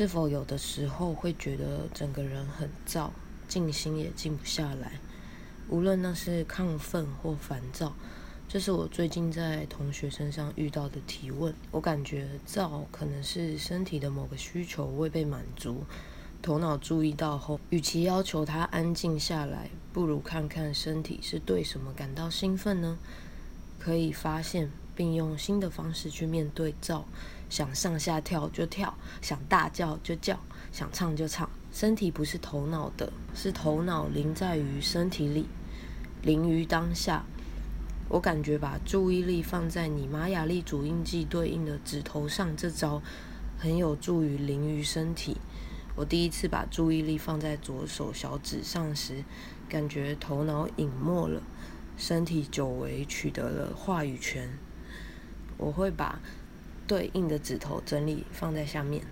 是否有的时候会觉得整个人很燥，静心也静不下来？无论那是亢奋或烦躁，这是我最近在同学身上遇到的提问。我感觉躁可能是身体的某个需求未被满足，头脑注意到后，与其要求他安静下来，不如看看身体是对什么感到兴奋呢？可以发现并用新的方式去面对照，想上下跳就跳，想大叫就叫，想唱就唱。身体不是头脑的，是头脑临在于身体里。临于当下，我感觉把注意力放在你玛雅历主印记对应的指头上，这招很有助于临于身体。我第一次把注意力放在左手小指上时，感觉头脑隐没了，身体久违取得了话语权。我会把对应的指头整理放在下面。